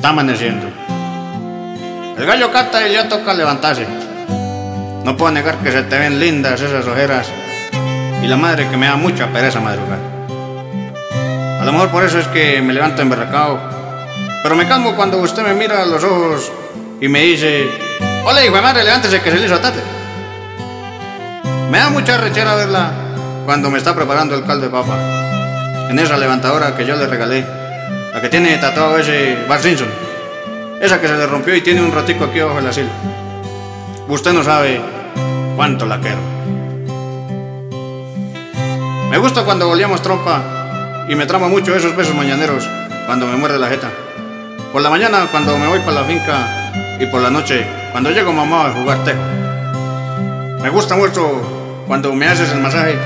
Está amaneciendo. El gallo canta y ya toca levantarse. No puedo negar que se te ven lindas esas ojeras y la madre que me da mucha pereza madrugar. A lo mejor por eso es que me levanto emberracado, pero me calmo cuando usted me mira a los ojos y me dice, hola hijo de madre, levántese que se le hizo tarde. Me da mucha rechera verla cuando me está preparando el caldo de papa, en esa levantadora que yo le regalé, la que tiene tatuado ese Bar Simpson, esa que se le rompió y tiene un ratico aquí abajo de la silla. Usted no sabe cuánto la quiero. Me gusta cuando volvíamos trompa y me trama mucho esos besos mañaneros cuando me muerde la jeta. Por la mañana cuando me voy para la finca y por la noche cuando llego mamá a jugar tejo. Me gusta mucho cuando me haces el masaje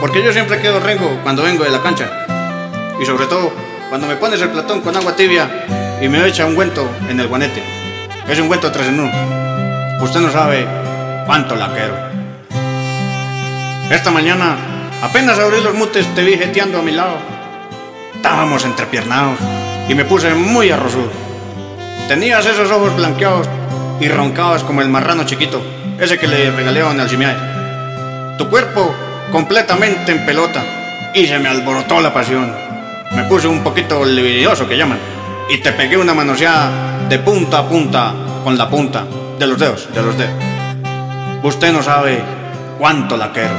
porque yo siempre quedo rengo cuando vengo de la cancha. Y sobre todo cuando me pones el platón con agua tibia y me echa un guento en el guanete. Es un guento tres en uno. Usted no sabe cuánto la quiero. Esta mañana, apenas abrí los mutes, te vi jeteando a mi lado. Estábamos entrepiernados y me puse muy arrozudo. Tenías esos ojos blanqueados y roncabas como el marrano chiquito, ese que le regalé a Alcimiade. Tu cuerpo completamente en pelota y se me alborotó la pasión. Me puse un poquito libidinoso que llaman y te pegué una manoseada de punta a punta con la punta de los dedos, de los dedos. Usted no sabe cuánto la quiero.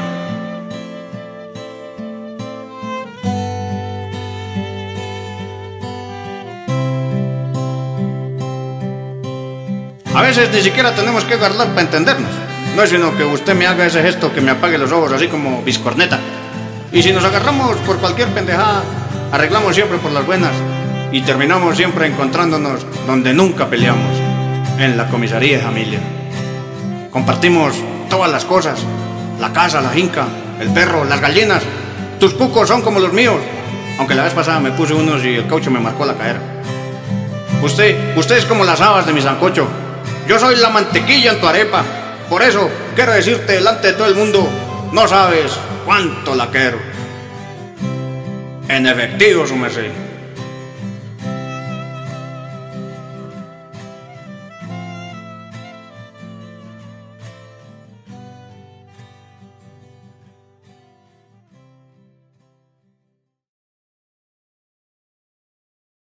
A veces ni siquiera tenemos que guardar para entendernos. No es sino que usted me haga ese gesto que me apague los ojos así como biscorneta. Y si nos agarramos por cualquier pendejada, arreglamos siempre por las buenas y terminamos siempre encontrándonos donde nunca peleamos en la comisaría de familia. Compartimos todas las cosas, la casa, la finca, el perro, las gallinas. Tus cucos son como los míos, aunque la vez pasada me puse unos y el caucho me marcó la cadera. Usted, usted es como las habas de mi sancocho. Yo soy la mantequilla en tu arepa. Por eso quiero decirte delante de todo el mundo, no sabes cuánto la quiero. En ef er digur som